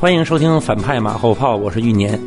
欢迎收听反派马后炮，我是玉年，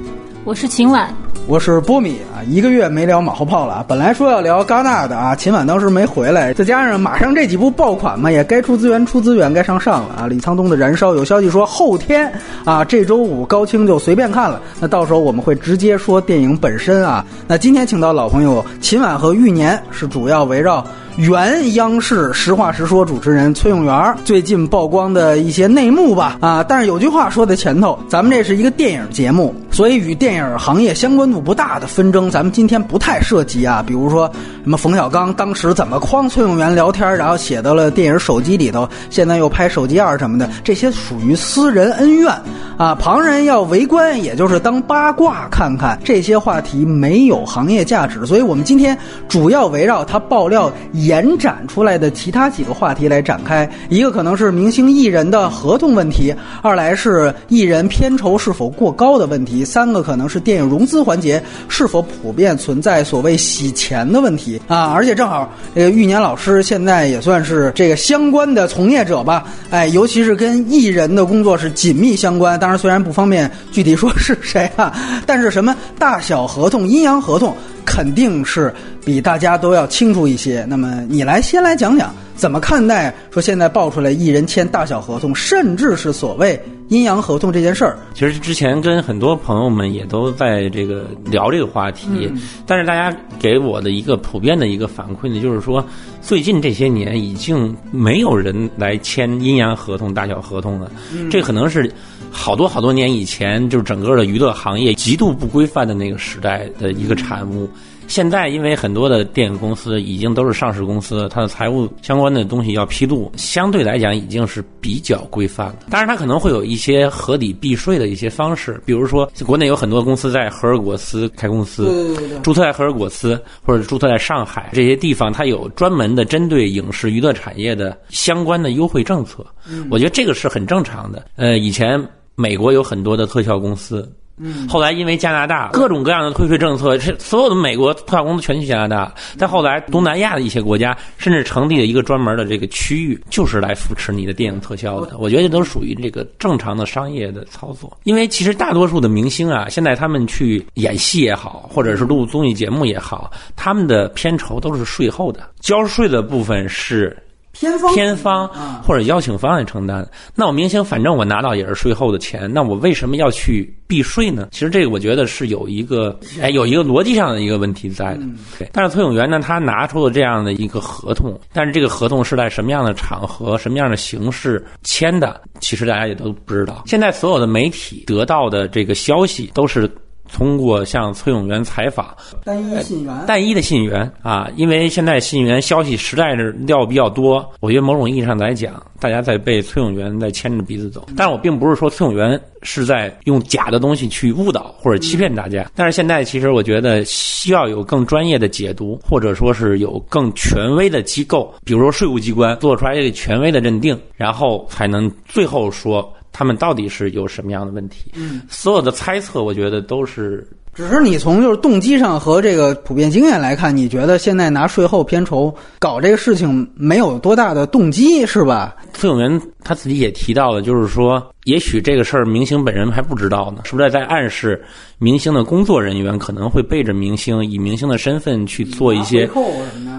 我是秦晚。我是波米啊，一个月没聊马后炮了啊。本来说要聊戛纳的啊，秦晚当时没回来，再加上马上这几部爆款嘛，也该出资源出资源，该上上了啊。李沧东的《燃烧》有消息说后天啊，这周五高清就随便看了。那到时候我们会直接说电影本身啊。那今天请到老朋友秦晚和玉年，是主要围绕。原央视《实话实说》主持人崔永元最近曝光的一些内幕吧，啊，但是有句话说在前头，咱们这是一个电影节目，所以与电影行业相关度不大的纷争，咱们今天不太涉及啊。比如说什么冯小刚当时怎么诓崔永元聊天，然后写到了电影手机里头，现在又拍手机二什么的，这些属于私人恩怨啊，旁人要围观，也就是当八卦看看。这些话题没有行业价值，所以我们今天主要围绕他爆料。延展出来的其他几个话题来展开，一个可能是明星艺人的合同问题，二来是艺人片酬是否过高的问题，三个可能是电影融资环节是否普遍存在所谓洗钱的问题啊！而且正好这个玉年老师现在也算是这个相关的从业者吧，哎，尤其是跟艺人的工作是紧密相关。当然，虽然不方便具体说是谁啊，但是什么大小合同、阴阳合同。肯定是比大家都要清楚一些。那么你来先来讲讲，怎么看待说现在爆出来艺人签大小合同，甚至是所谓阴阳合同这件事儿？其实之前跟很多朋友们也都在这个聊这个话题，但是大家给我的一个普遍的一个反馈呢，就是说最近这些年已经没有人来签阴阳合同、大小合同了。这可能是好多好多年以前，就是整个的娱乐行业极度不规范的那个时代的一个产物。现在，因为很多的电影公司已经都是上市公司，它的财务相关的东西要披露，相对来讲已经是比较规范了。当然，它可能会有一些合理避税的一些方式，比如说，国内有很多公司在荷尔果斯开公司，注册在荷尔果斯或者注册在上海这些地方，它有专门的针对影视娱乐产业的相关的优惠政策。我觉得这个是很正常的。呃，以前美国有很多的特效公司。嗯，后来因为加拿大各种各样的退税政策，是所有的美国特效公司全去加拿大。再后来，东南亚的一些国家甚至成立了一个专门的这个区域，就是来扶持你的电影特效的。我觉得这都属于这个正常的商业的操作。因为其实大多数的明星啊，现在他们去演戏也好，或者是录综艺节目也好，他们的片酬都是税后的，交税的部分是。偏方偏方或者邀请方来承担，那我明星反正我拿到也是税后的钱，那我为什么要去避税呢？其实这个我觉得是有一个哎有一个逻辑上的一个问题在的。对，但是崔永元呢，他拿出了这样的一个合同，但是这个合同是在什么样的场合、什么样的形式签的，其实大家也都不知道。现在所有的媒体得到的这个消息都是。通过向崔永元采访，单一信源，单一的信源啊，因为现在信源消息实在是料比较多，我觉得某种意义上来讲，大家在被崔永元在牵着鼻子走。但是我并不是说崔永元是在用假的东西去误导或者欺骗大家。但是现在其实我觉得需要有更专业的解读，或者说是有更权威的机构，比如说税务机关做出来这个权威的认定，然后才能最后说。他们到底是有什么样的问题？嗯，所有的猜测，我觉得都是。只是你从就是动机上和这个普遍经验来看，你觉得现在拿税后片酬搞这个事情没有多大的动机，是吧？崔永元他自己也提到了，就是说，也许这个事儿明星本人还不知道呢，是不是在暗示明星的工作人员可能会背着明星，以明星的身份去做一些，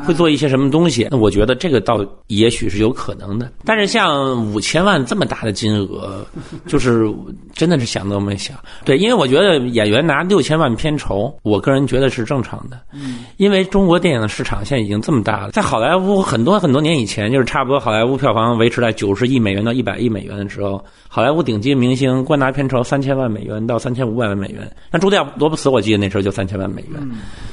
会做一些什么东西？那我觉得这个倒也许是有可能的。但是像五千万这么大的金额，就是真的是想都没想。对，因为我觉得演员拿六千万片酬，我个人觉得是正常的。嗯，因为中国电影的市场现在已经这么大了，在好莱坞很多很多年以前，就是差不多好莱坞票房维持。在九十亿美元到一百亿美元的时候，好莱坞顶级明星官拿片酬三千万美元到三千五百万美元。那朱迪亚罗伯茨，我记得那时候就三千万美元。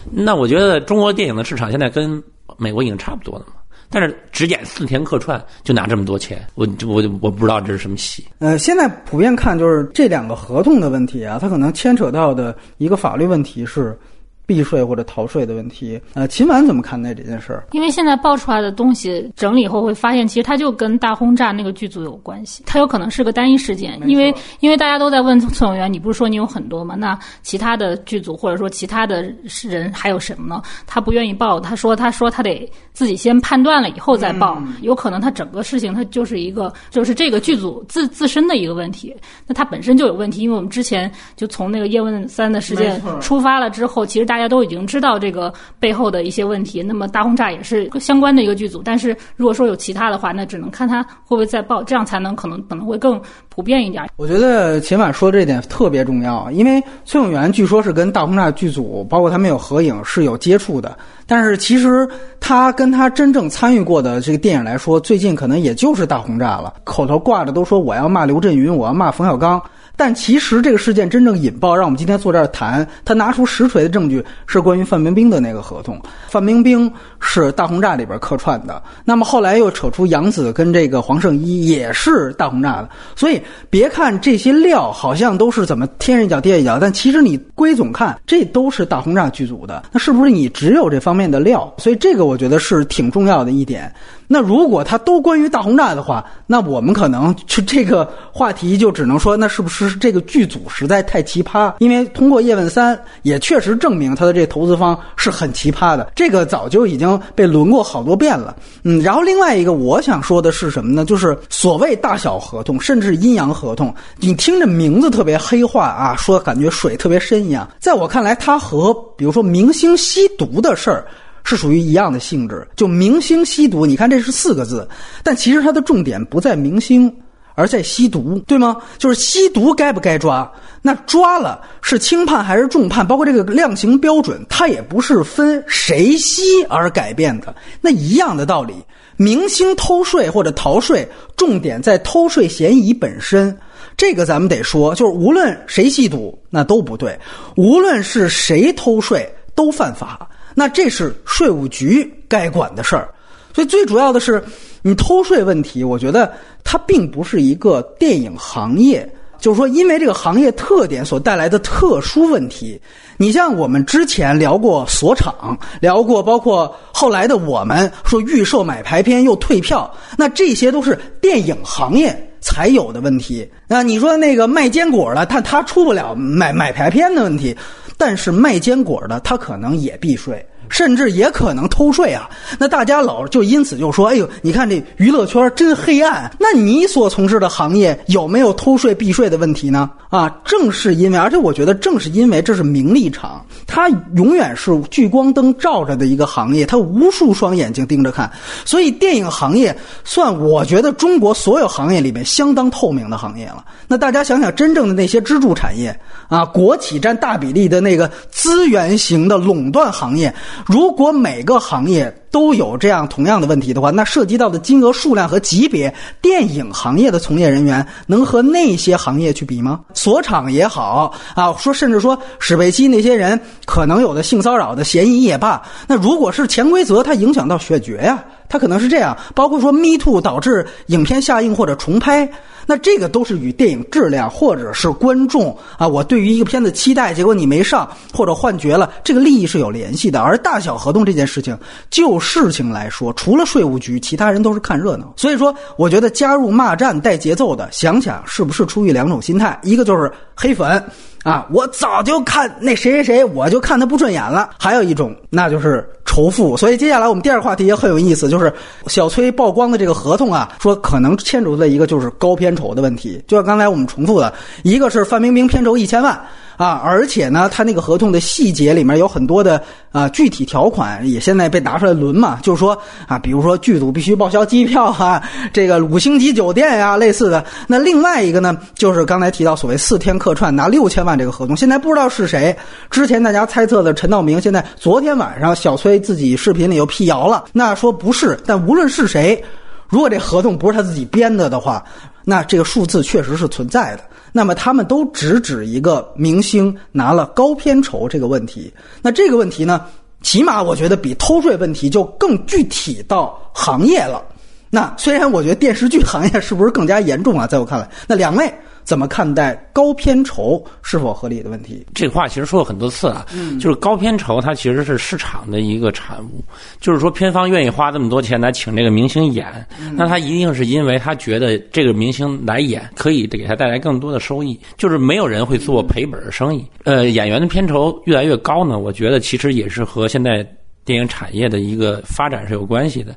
那我觉得中国电影的市场现在跟美国已经差不多了嘛。但是只演四天客串就拿这么多钱，我我我不知道这是什么戏。呃，现在普遍看就是这两个合同的问题啊，它可能牵扯到的一个法律问题是。避税或者逃税的问题。呃，秦晚怎么看待这件事儿？因为现在爆出来的东西整理以后会发现，其实它就跟大轰炸那个剧组有关系，它有可能是个单一事件。因为因为大家都在问崔永元，你不是说你有很多吗？那其他的剧组或者说其他的人还有什么呢？他不愿意报，他说他说他得自己先判断了以后再报，有可能他整个事情他就是一个就是这个剧组自自身的一个问题，那他本身就有问题。因为我们之前就从那个叶问三的事件出发了之后，其实大家都已经知道这个背后的一些问题。那么大轰炸也是相关的一个剧组，但是如果说有其他的话，那只能看他会不会再报，这样才能可能可能会更普遍一点。我觉得秦晚说的这点特别重要，因为崔永元据说是跟大轰炸剧组，包括他们有合影是有接触的，但是其实他跟他真正参与过的这个电影来说，最近可能也就是大轰炸了，口头挂着都说我要骂刘震云，我要骂冯小刚。但其实这个事件真正引爆，让我们今天坐这儿谈，他拿出实锤的证据是关于范冰冰的那个合同。范冰冰是大轰炸里边客串的，那么后来又扯出杨紫跟这个黄圣依也是大轰炸的。所以别看这些料好像都是怎么天上一脚地下一脚，但其实你归总看，这都是大轰炸剧组的。那是不是你只有这方面的料？所以这个我觉得是挺重要的一点。那如果它都关于大轰炸的话，那我们可能就这个话题就只能说，那是不是这个剧组实在太奇葩？因为通过《叶问三》也确实证明他的这投资方是很奇葩的，这个早就已经被轮过好多遍了。嗯，然后另外一个我想说的是什么呢？就是所谓大小合同，甚至阴阳合同，你听着名字特别黑化啊，说感觉水特别深一样。在我看来，它和比如说明星吸毒的事儿。是属于一样的性质，就明星吸毒，你看这是四个字，但其实它的重点不在明星，而在吸毒，对吗？就是吸毒该不该抓？那抓了是轻判还是重判？包括这个量刑标准，它也不是分谁吸而改变的。那一样的道理，明星偷税或者逃税，重点在偷税嫌疑本身。这个咱们得说，就是无论谁吸毒，那都不对；无论是谁偷税，都犯法。那这是税务局该管的事儿，所以最主要的是，你偷税问题，我觉得它并不是一个电影行业，就是说因为这个行业特点所带来的特殊问题。你像我们之前聊过锁场，聊过包括后来的我们说预售买排片又退票，那这些都是电影行业才有的问题。那你说那个卖坚果的，他他出不了买买排片的问题。但是卖坚果的，他可能也避税。甚至也可能偷税啊！那大家老就因此就说：“哎呦，你看这娱乐圈真黑暗。”那你所从事的行业有没有偷税避税的问题呢？啊，正是因为，而且我觉得正是因为这是名利场，它永远是聚光灯照着的一个行业，它无数双眼睛盯着看。所以电影行业算我觉得中国所有行业里面相当透明的行业了。那大家想想，真正的那些支柱产业啊，国企占大比例的那个资源型的垄断行业。如果每个行业都有这样同样的问题的话，那涉及到的金额、数量和级别，电影行业的从业人员能和那些行业去比吗？锁场也好啊，说甚至说史贝西那些人可能有的性骚扰的嫌疑也罢，那如果是潜规则，它影响到选角呀，它可能是这样。包括说 Me Too 导致影片下映或者重拍。那这个都是与电影质量，或者是观众啊，我对于一个片子期待，结果你没上或者换角了，这个利益是有联系的。而大小合同这件事情，就事情来说，除了税务局，其他人都是看热闹。所以说，我觉得加入骂战带节奏的，想想是不是出于两种心态，一个就是黑粉。啊，我早就看那谁谁谁，我就看他不顺眼了。还有一种，那就是仇富。所以接下来我们第二个话题也很有意思，就是小崔曝光的这个合同啊，说可能牵扯的一个就是高片酬的问题。就像刚才我们重复的，一个是范冰冰片酬一千万。啊，而且呢，他那个合同的细节里面有很多的啊具体条款，也现在被拿出来轮嘛。就是说啊，比如说剧组必须报销机票啊，这个五星级酒店呀，类似的。那另外一个呢，就是刚才提到所谓四天客串拿六千万这个合同，现在不知道是谁。之前大家猜测的陈道明，现在昨天晚上小崔自己视频里又辟谣了，那说不是。但无论是谁，如果这合同不是他自己编的的话，那这个数字确实是存在的。那么他们都直指一个明星拿了高片酬这个问题。那这个问题呢，起码我觉得比偷税问题就更具体到行业了。那虽然我觉得电视剧行业是不是更加严重啊？在我看来，那两位怎么看待高片酬是否合理的问题。这话其实说过很多次啊，就是高片酬它其实是市场的一个产物，就是说片方愿意花这么多钱来请这个明星演，那他一定是因为他觉得这个明星来演可以给他带来更多的收益，就是没有人会做赔本的生意。呃，演员的片酬越来越高呢，我觉得其实也是和现在电影产业的一个发展是有关系的。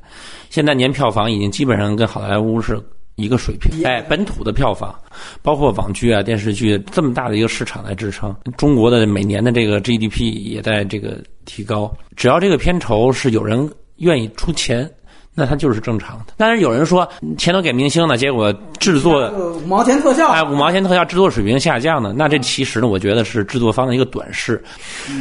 现在年票房已经基本上跟好莱坞是一个水平，哎，本土的票房，包括网剧啊、电视剧这么大的一个市场来支撑，中国的每年的这个 GDP 也在这个提高。只要这个片酬是有人愿意出钱。那它就是正常的。但是有人说钱都给明星了，结果制作五毛钱特效，哎，五毛钱特效制作水平下降了？那这其实呢，我觉得是制作方的一个短视。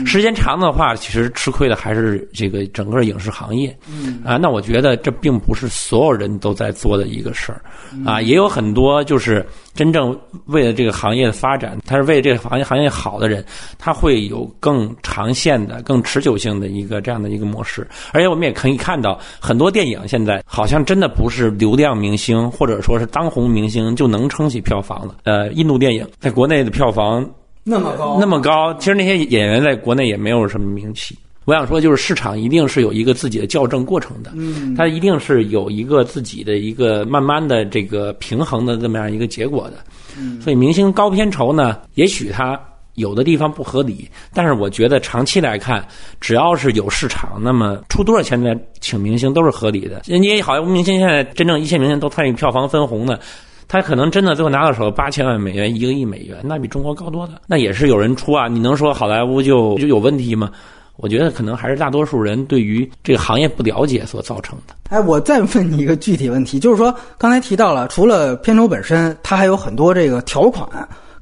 时间长的话，其实吃亏的还是这个整个影视行业。啊，那我觉得这并不是所有人都在做的一个事儿。啊，也有很多就是真正为了这个行业的发展，他是为这个行业行业好的人，他会有更长线的、更持久性的一个这样的一个模式。而且我们也可以看到很多电影。现在好像真的不是流量明星或者说是当红明星就能撑起票房了。呃，印度电影在国内的票房那么高，那么高，其实那些演员在国内也没有什么名气。我想说，就是市场一定是有一个自己的校正过程的，嗯，它一定是有一个自己的一个慢慢的这个平衡的这么样一个结果的。嗯，所以明星高片酬呢，也许它。有的地方不合理，但是我觉得长期来看，只要是有市场，那么出多少钱来请明星都是合理的。人家好莱坞明星现在真正一线明星都参与票房分红的，他可能真的最后拿到手八千万美元、一个亿美元，那比中国高多了。那也是有人出啊，你能说好莱坞就就有问题吗？我觉得可能还是大多数人对于这个行业不了解所造成的。哎，我再问你一个具体问题，就是说刚才提到了，除了片酬本身，它还有很多这个条款。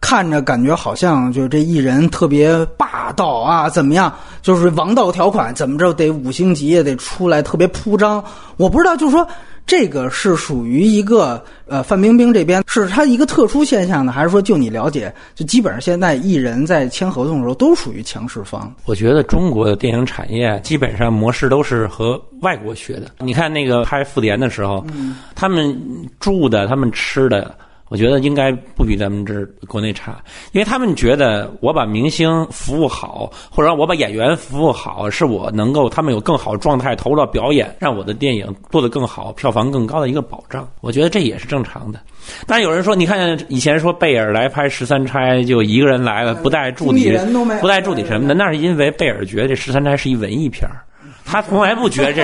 看着感觉好像就这艺人特别霸道啊，怎么样？就是王道条款，怎么着得五星级也得出来，特别铺张。我不知道，就是说这个是属于一个呃范冰冰这边是她一个特殊现象呢，还是说就你了解，就基本上现在艺人在签合同的时候都属于强势方？我觉得中国的电影产业基本上模式都是和外国学的。你看那个拍《复联》的时候，他们住的，他们吃的。我觉得应该不比咱们这国内差，因为他们觉得我把明星服务好，或者我把演员服务好，是我能够他们有更好状态投入到表演，让我的电影做得更好，票房更高的一个保障。我觉得这也是正常的。但是有人说，你看以前说贝尔来拍《十三钗》，就一个人来了，不带助理，不带助理什么的，那是因为贝尔觉得这《十三钗》是一文艺片儿。他从来不觉得这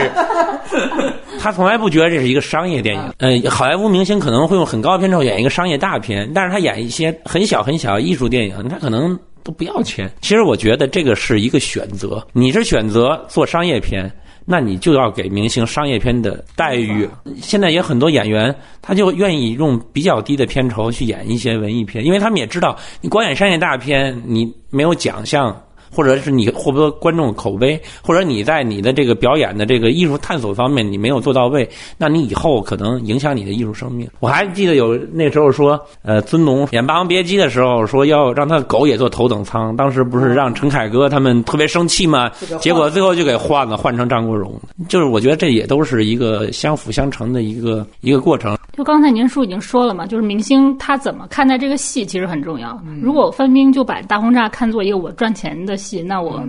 是，他从来不觉得这是一个商业电影。呃，好莱坞明星可能会用很高的片酬演一个商业大片，但是他演一些很小很小艺术电影，他可能都不要钱。其实我觉得这个是一个选择，你是选择做商业片，那你就要给明星商业片的待遇。现在也很多演员，他就愿意用比较低的片酬去演一些文艺片，因为他们也知道，你光演商业大片，你没有奖项。或者是你获不得观众口碑，或者你在你的这个表演的这个艺术探索方面你没有做到位，那你以后可能影响你的艺术生命。我还记得有那时候说，呃，尊龙演《霸王别姬》的时候说要让他的狗也坐头等舱，当时不是让陈凯歌他们特别生气吗？结果最后就给换了，换成张国荣。就是我觉得这也都是一个相辅相成的一个一个过程。就刚才您叔已经说了嘛，就是明星他怎么看待这个戏其实很重要。如果范冰就把大轰炸看作一个我赚钱的戏，那我。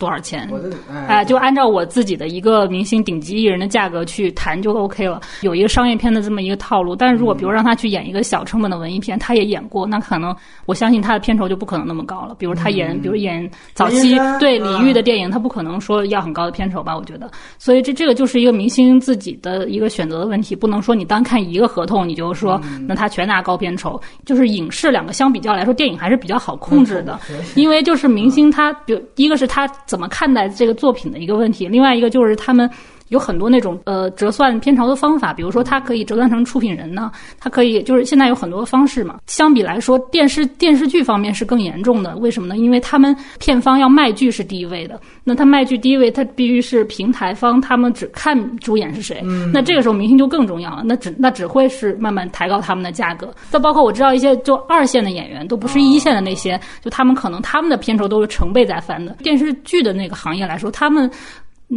多少钱？哎，就按照我自己的一个明星顶级艺人的价格去谈就 OK 了。有一个商业片的这么一个套路，但是如果比如让他去演一个小成本的文艺片，他也演过，那可能我相信他的片酬就不可能那么高了。比如他演，比如演早期对李玉的电影，他不可能说要很高的片酬吧？我觉得，所以这这个就是一个明星自己的一个选择的问题，不能说你单看一个合同你就说那他全拿高片酬。就是影视两个相比较来说，电影还是比较好控制的，因为就是明星他，比如一个是他。怎么看待这个作品的一个问题？另外一个就是他们。有很多那种呃折算片酬的方法，比如说它可以折算成出品人呢，它可以就是现在有很多方式嘛。相比来说，电视电视剧方面是更严重的，为什么呢？因为他们片方要卖剧是第一位的，那他卖剧第一位，他必须是平台方，他们只看主演是谁，那这个时候明星就更重要了，那只那只会是慢慢抬高他们的价格。再包括我知道一些就二线的演员，都不是一线的那些，就他们可能他们的片酬都是成倍在翻的。电视剧的那个行业来说，他们。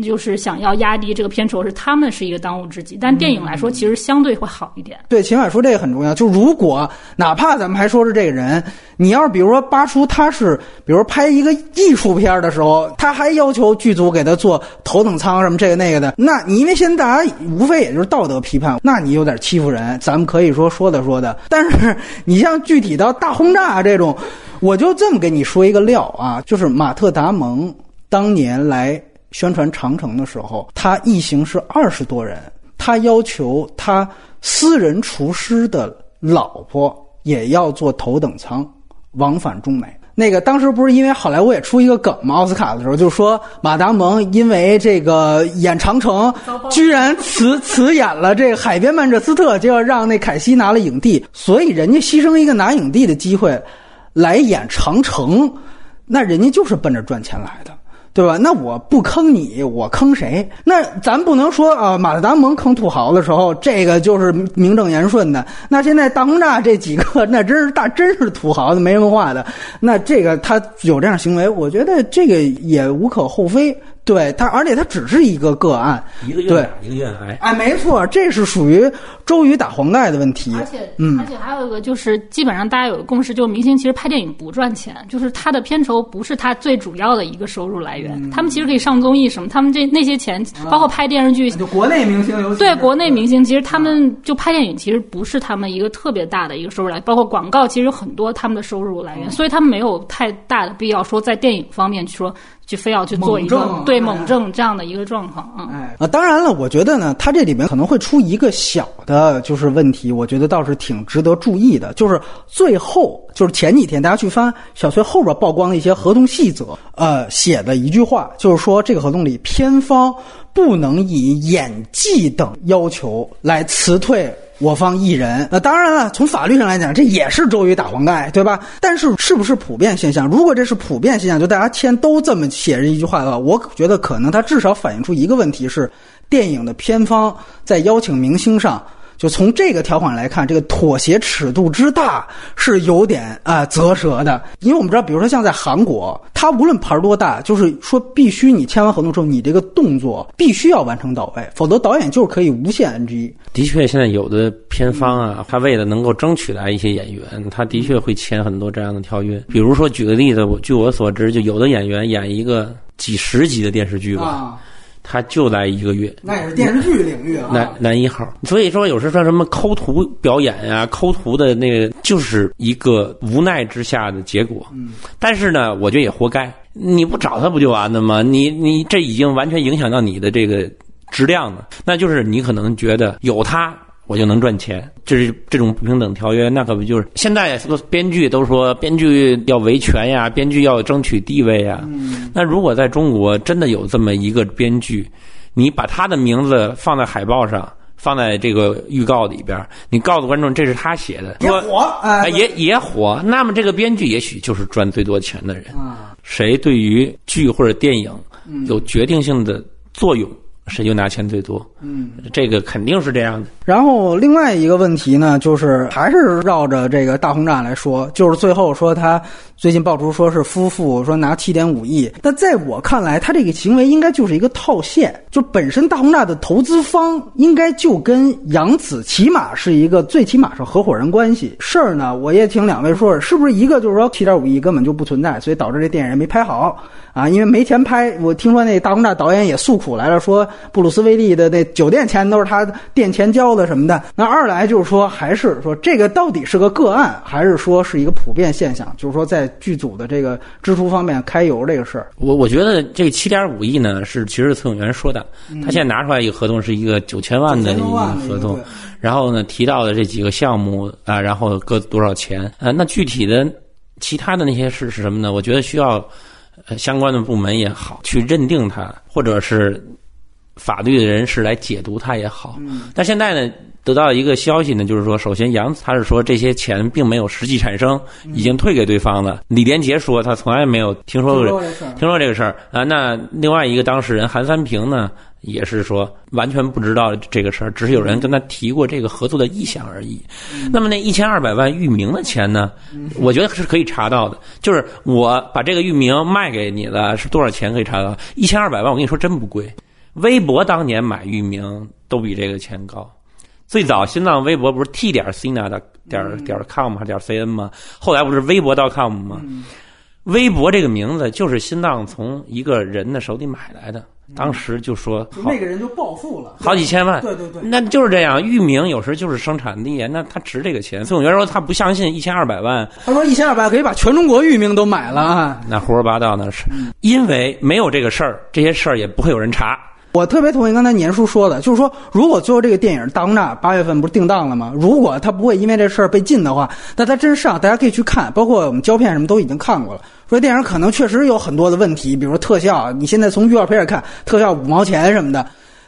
就是想要压低这个片酬，是他们是一个当务之急。但电影来说，其实相对会好一点。对，秦晚说这个很重要。就如果哪怕咱们还说是这个人，你要是比如说扒出他是，比如拍一个艺术片的时候，他还要求剧组给他做头等舱什么这个那个的，那你因为现在大家无非也就是道德批判，那你有点欺负人，咱们可以说说的说的。但是 你像具体到大轰炸这种，我就这么跟你说一个料啊，就是马特·达蒙当年来。宣传长城的时候，他一行是二十多人，他要求他私人厨师的老婆也要坐头等舱往返中美。那个当时不是因为好莱坞也出一个梗吗？奥斯卡的时候就说马达蒙因为这个演长城，居然辞辞演了这个海边曼彻斯特，就要让那凯西拿了影帝，所以人家牺牲一个拿影帝的机会来演长城，那人家就是奔着赚钱来的。对吧？那我不坑你，我坑谁？那咱不能说啊，马特达蒙坑土豪的时候，这个就是名正言顺的。那现在大轰炸这几个，那真是大，真是土豪的，没文化的。那这个他有这样行为，我觉得这个也无可厚非。对他，而且他只是一个个案，一个月对。一个月来，哎，没错，这是属于周瑜打黄盖的问题。而且，嗯，而且还有一个就是，基本上大家有个共识，就是明星其实拍电影不赚钱，就是他的片酬不是他最主要的一个收入来源。他们其实可以上综艺什么，他们这那些钱，包括拍电视剧，就国内明星有对国内明星，其实他们就拍电影，其实不是他们一个特别大的一个收入来，包括广告，其实有很多他们的收入来源，所以他们没有太大的必要说在电影方面去说。就非要去做一个对猛症这样的一个状况啊！啊，当然了，我觉得呢，它这里面可能会出一个小的，就是问题，我觉得倒是挺值得注意的，就是最后，就是前几天大家去翻小崔后边曝光的一些合同细则，呃，写的一句话，就是说这个合同里片方不能以演技等要求来辞退。我方一人，那当然了，从法律上来讲，这也是周瑜打黄盖，对吧？但是是不是普遍现象？如果这是普遍现象，就大家签都这么写着一句话的话，我觉得可能它至少反映出一个问题是，电影的片方在邀请明星上。就从这个条款来看，这个妥协尺度之大是有点啊啧舌的。因为我们知道，比如说像在韩国，它无论牌多大，就是说必须你签完合同之后，你这个动作必须要完成到位，否则导演就是可以无限 NG。的确，现在有的片方啊，他为了能够争取来一些演员，他的确会签很多这样的条约。比如说，举个例子，我据我所知，就有的演员演一个几十集的电视剧吧。他就来一个月，那也是电视剧领域啊，男男一号。所以说，有时候说什么抠图表演呀，抠图的那个，就是一个无奈之下的结果。嗯，但是呢，我觉得也活该。你不找他不就完了吗？你你这已经完全影响到你的这个质量了。那就是你可能觉得有他。我就能赚钱，这是这种不平等条约，那可不就是现在编剧都说编剧要维权呀，编剧要争取地位呀。那如果在中国真的有这么一个编剧，你把他的名字放在海报上，放在这个预告里边，你告诉观众这是他写的，也火，哎，也也火。那么这个编剧也许就是赚最多钱的人。谁对于剧或者电影有决定性的作用？谁就拿钱最多？嗯，这个肯定是这样的。然后另外一个问题呢，就是还是绕着这个大轰炸来说，就是最后说他最近爆出说是夫妇说拿七点五亿，但在我看来，他这个行为应该就是一个套现，就本身大轰炸的投资方应该就跟杨子起码是一个最起码是合伙人关系。事儿呢，我也请两位说说，是不是一个就是说七点五亿根本就不存在，所以导致这电影没拍好。啊，因为没钱拍，我听说那大轰炸导演也诉苦来了，说布鲁斯威利的那酒店钱都是他垫钱交的什么的。那二来就是说，还是说这个到底是个个案，还是说是一个普遍现象？就是说在剧组的这个支出方面开油这个事儿，我我觉得这七点五亿呢，是其实崔永元说的，他现在拿出来一个合同是一个九千万的一个合同，然后呢提到的这几个项目啊，然后各多少钱啊？那具体的其他的那些事是什么呢？我觉得需要。呃，相关的部门也好，去认定它，或者是法律的人士来解读它也好。但现在呢，得到一个消息呢，就是说，首先杨他是说这些钱并没有实际产生，已经退给对方了。李连杰说他从来没有听说过听说这个事儿啊。那另外一个当事人韩三平呢，也是说完全不知道这个事儿，只是有人跟他提过这个合作的意向而已。那么那一千二百万域名的钱呢？我觉得是可以查到的，就是我把这个域名卖给你了，是多少钱可以查到？一千二百万，我跟你说真不贵。微博当年买域名都比这个钱高。最早新浪微博不是 t 点 cna 的点点 com 还点 cn 吗？后来不是微博 .com 吗？微博这个名字就是新浪从一个人的手里买来的。当时就说，那个人就暴富了，好几千万。对对对，那就是这样。域名有时就是生产力，那他值这个钱。宋永元说他不相信一千二百万，他说一千二百万可以把全中国域名都买了，那胡说八道呢是。因为没有这个事儿，这些事儿也不会有人查。我特别同意刚才年叔说的，就是说，如果最后这个电影《大轰炸》八月份不是定档了吗？如果他不会因为这事儿被禁的话，那他真上，大家可以去看，包括我们胶片什么都已经看过了。说电影可能确实有很多的问题，比如说特效，你现在从预告片看，特效五毛钱什么的。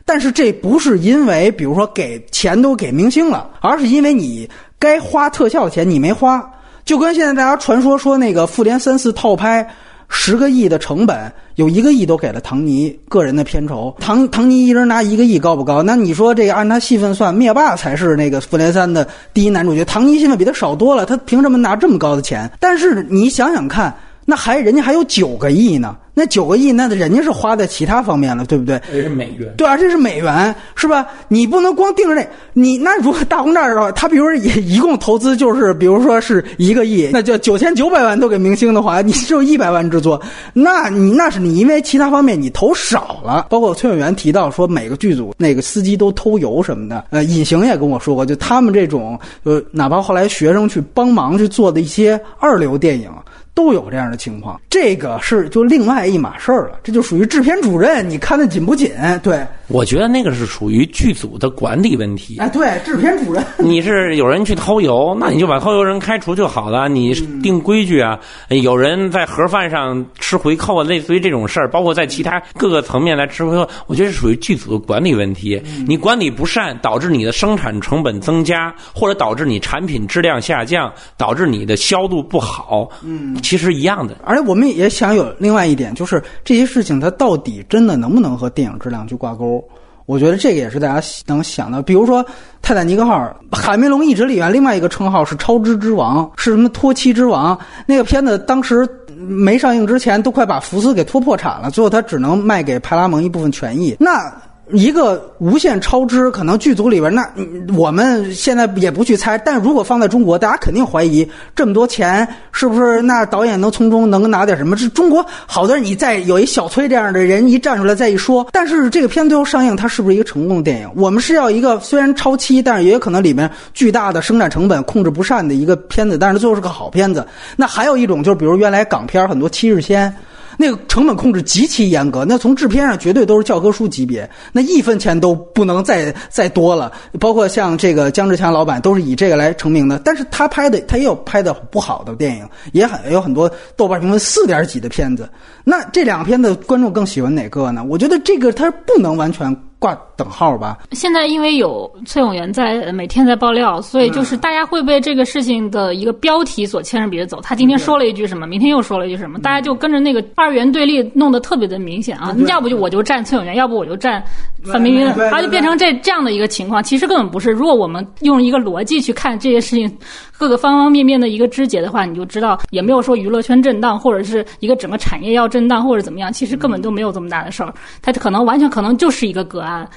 但是这不是因为，比如说给钱都给明星了，而是因为你该花特效钱你没花，就跟现在大家传说说那个《复联三四》套拍。十个亿的成本，有一个亿都给了唐尼个人的片酬。唐唐尼一人拿一个亿高不高？那你说这个按他戏份算，灭霸才是那个复联三的第一男主角，唐尼戏份比他少多了，他凭什么拿这么高的钱？但是你想想看，那还人家还有九个亿呢。那九个亿，那人家是花在其他方面了，对不对？这是美元，对啊，这是美元，是吧？你不能光盯着那，你那如果大轰炸的话，他比如说一一共投资就是，比如说是一个亿，那就九千九百万都给明星的话，你只有一百万制作，那你那是你因为其他方面你投少了。包括崔永元提到说，每个剧组那个司机都偷油什么的，呃，隐形也跟我说过，就他们这种，呃，哪怕后来学生去帮忙去做的一些二流电影。都有这样的情况，这个是就另外一码事儿了，这就属于制片主任，你看的紧不紧？对，我觉得那个是属于剧组的管理问题。哎，对，制片主任，你是有人去偷油，那你就把偷油人开除就好了。你定规矩啊，有人在盒饭上吃回扣啊，类似于这种事儿，包括在其他各个层面来吃回扣，我觉得是属于剧组的管理问题。你管理不善，导致你的生产成本增加，或者导致你产品质量下降，导致你的销路不好。嗯。其实一样的，而且我们也想有另外一点，就是这些事情它到底真的能不能和电影质量去挂钩？我觉得这个也是大家能想到。比如说《泰坦尼克号》，海梅隆一直里面另外一个称号是“超支之王”，是什么“脱漆之王”？那个片子当时没上映之前，都快把福斯给拖破产了，最后他只能卖给派拉蒙一部分权益。那。一个无限超支，可能剧组里边那我们现在也不去猜，但如果放在中国，大家肯定怀疑这么多钱是不是那导演能从中能拿点什么？是中国好多人，你再有一小崔这样的人一站出来再一说，但是这个片最后上映，它是不是一个成功的电影？我们是要一个虽然超期，但是也有可能里面巨大的生产成本控制不善的一个片子，但是最后是个好片子。那还有一种就是，比如原来港片很多七日先。那个成本控制极其严格，那从制片上绝对都是教科书级别，那一分钱都不能再再多了。包括像这个姜志强老板都是以这个来成名的，但是他拍的他也有拍的不好的电影，也很有很多豆瓣评分四点几的片子。那这两个片子观众更喜欢哪个呢？我觉得这个他不能完全。挂等号吧。现在因为有崔永元在每天在爆料，所以就是大家会被这个事情的一个标题所牵着鼻子走。他今天说了一句什么，明天又说了一句什么，大家就跟着那个二元对立弄得特别的明显啊。要不就我就站崔永元，要不我就站范冰冰，他就变成这这样的一个情况。其实根本不是。如果我们用一个逻辑去看这些事情各个方方面面的一个枝节的话，你就知道也没有说娱乐圈震荡，或者是一个整个产业要震荡，或者怎么样。其实根本都没有这么大的事儿，它可能完全可能就是一个个案。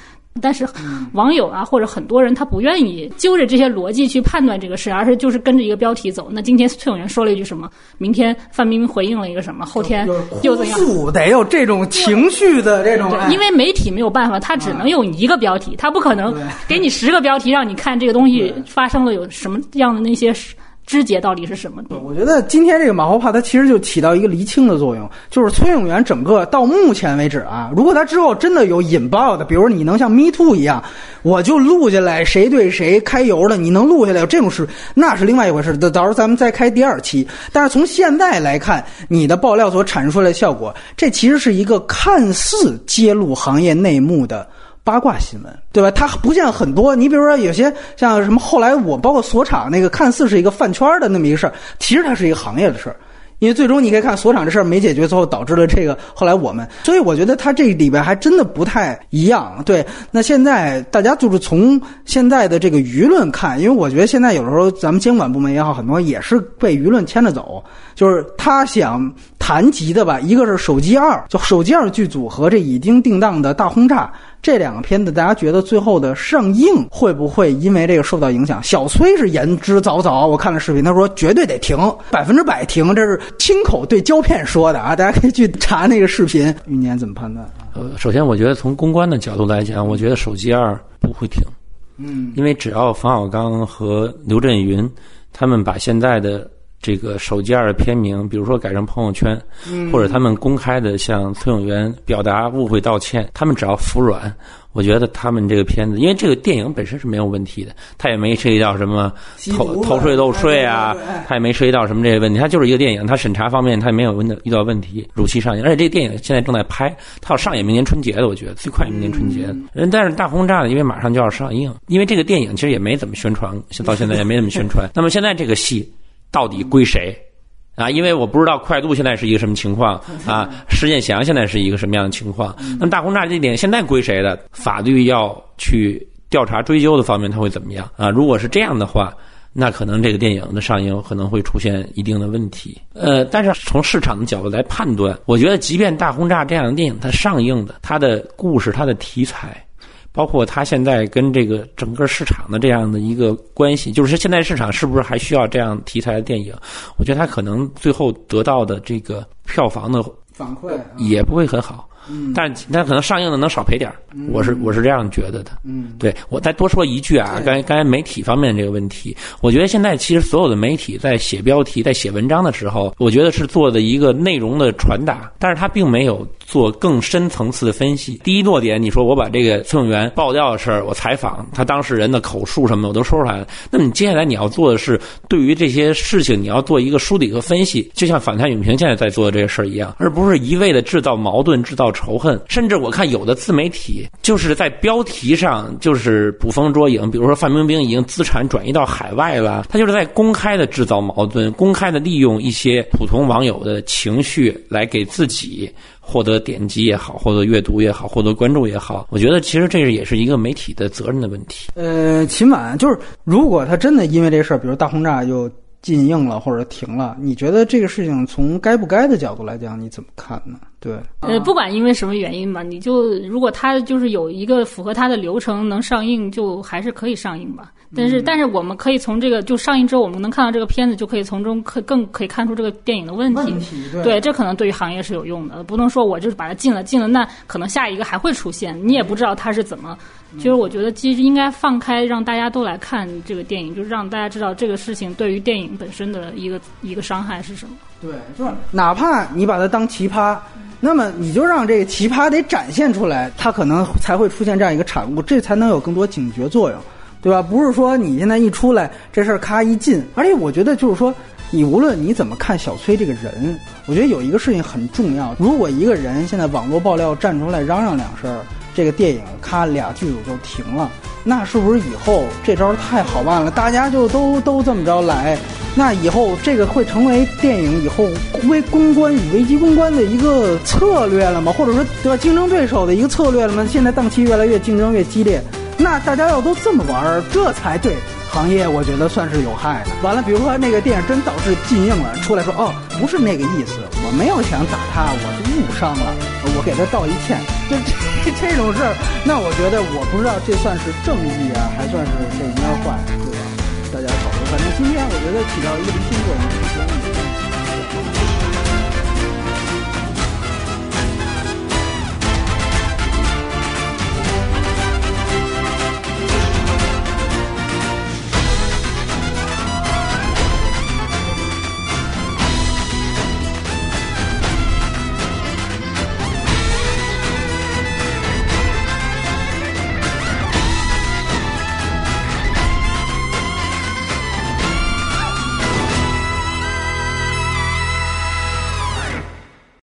但是网友啊，或者很多人他不愿意揪着这些逻辑去判断这个事，而是就是跟着一个标题走。那今天崔永元说了一句什么？明天范冰冰回应了一个什么？后天又怎样？得有这种情绪的这种。因为媒体没有办法，他只能用一个标题，他不可能给你十个标题让你看这个东西发生了有什么样的那些。枝节到底是什么？对我觉得今天这个马后炮，它其实就起到一个厘清的作用。就是崔永元整个到目前为止啊，如果他之后真的有引爆的，比如你能像 Me Too 一样，我就录下来谁对谁开油了，你能录下来这种事，那是另外一回事。到到时候咱们再开第二期。但是从现在来看，你的爆料所产生出来的效果，这其实是一个看似揭露行业内幕的。八卦新闻，对吧？它不像很多，你比如说有些像什么，后来我包括锁厂那个，看似是一个饭圈的那么一个事儿，其实它是一个行业的事儿。因为最终你可以看锁场这事儿没解决，最后导致了这个后来我们，所以我觉得他这里边还真的不太一样。对，那现在大家就是从现在的这个舆论看，因为我觉得现在有的时候咱们监管部门也好，很多也是被舆论牵着走，就是他想谈及的吧，一个是手机二，就手机二剧组和这已经定档的大轰炸。这两个片子，大家觉得最后的上映会不会因为这个受到影响？小崔是言之凿凿，我看了视频，他说绝对得停，百分之百停，这是亲口对胶片说的啊！大家可以去查那个视频。玉年怎么判断？呃，首先我觉得从公关的角度来讲，我觉得手机二不会停，嗯，因为只要冯小刚和刘震云他们把现在的。这个手机二的片名，比如说改成朋友圈，或者他们公开的向崔永元表达误会道歉，他们只要服软，我觉得他们这个片子，因为这个电影本身是没有问题的，他也没涉及到什么偷偷税漏税啊，他也没涉及到什么这些问题，他就是一个电影，他审查方面他也没有问遇到问题，如期上映，而且这个电影现在正在拍，他要上演明年春节的，我觉得最快明年春节。嗯，但是大轰炸呢，因为马上就要上映，因为这个电影其实也没怎么宣传，到现在也没怎么宣传。那么现在这个戏。到底归谁？啊，因为我不知道快度现在是一个什么情况 啊，施建祥现在是一个什么样的情况？那么大轰炸这点现在归谁的？法律要去调查追究的方面，他会怎么样啊？如果是这样的话，那可能这个电影的上映可能会出现一定的问题。呃，但是从市场的角度来判断，我觉得即便大轰炸这样的电影它上映的，它的故事、它的题材。包括它现在跟这个整个市场的这样的一个关系，就是现在市场是不是还需要这样题材的电影？我觉得它可能最后得到的这个票房的反馈也不会很好。嗯，但他可能上映的能少赔点我是我是这样觉得的。嗯，对我再多说一句啊，刚才刚才媒体方面这个问题，我觉得现在其实所有的媒体在写标题、在写文章的时候，我觉得是做的一个内容的传达，但是它并没有做更深层次的分析。第一落点，你说我把这个崔永元爆掉的事儿，我采访他当事人的口述什么的，我都说出来了。那么你接下来你要做的是，对于这些事情，你要做一个梳理和分析，就像反贪影评现在在做的这个事儿一样，而不是一味的制造矛盾、制造仇恨，甚至。我看有的自媒体就是在标题上就是捕风捉影，比如说范冰冰已经资产转移到海外了，他就是在公开的制造矛盾，公开的利用一些普通网友的情绪来给自己获得点击也好，获得阅读也好，获得关注也好。我觉得其实这是也是一个媒体的责任的问题。呃，起码就是如果他真的因为这事儿，比如大轰炸就。禁映了或者停了，你觉得这个事情从该不该的角度来讲，你怎么看呢？对，呃，不管因为什么原因吧，你就如果它就是有一个符合它的流程能上映，就还是可以上映吧。但是，但是我们可以从这个就上映之后，我们能看到这个片子，就可以从中可更可以看出这个电影的问题。对，这可能对于行业是有用的。不能说我就是把它禁了，禁了，那可能下一个还会出现，你也不知道它是怎么。其实我觉得，其实应该放开，让大家都来看这个电影，就是让大家知道这个事情对于电影本身的一个一个伤害是什么。对，就是哪怕你把它当奇葩，那么你就让这个奇葩得展现出来，它可能才会出现这样一个产物，这才能有更多警觉作用。对吧？不是说你现在一出来这事儿咔一进，而且我觉得就是说，你无论你怎么看小崔这个人，我觉得有一个事情很重要。如果一个人现在网络爆料站出来嚷嚷两声，这个电影咔俩剧组就停了，那是不是以后这招太好办了？大家就都都这么着来，那以后这个会成为电影以后危公关与危机公关的一个策略了吗？或者说对吧？竞争对手的一个策略了吗？现在档期越来越竞争越激烈。那大家要都这么玩儿，这才对行业，我觉得算是有害的。完了，比如说那个电影真导致禁映了，出来说哦，不是那个意思，我没有想打他，我是误伤了，我给他道一歉。这 这种事儿，那我觉得我不知道这算是正义啊，还算是这蔫坏，对吧？大家讨论。反正今天我觉得起到一个厘清作用，是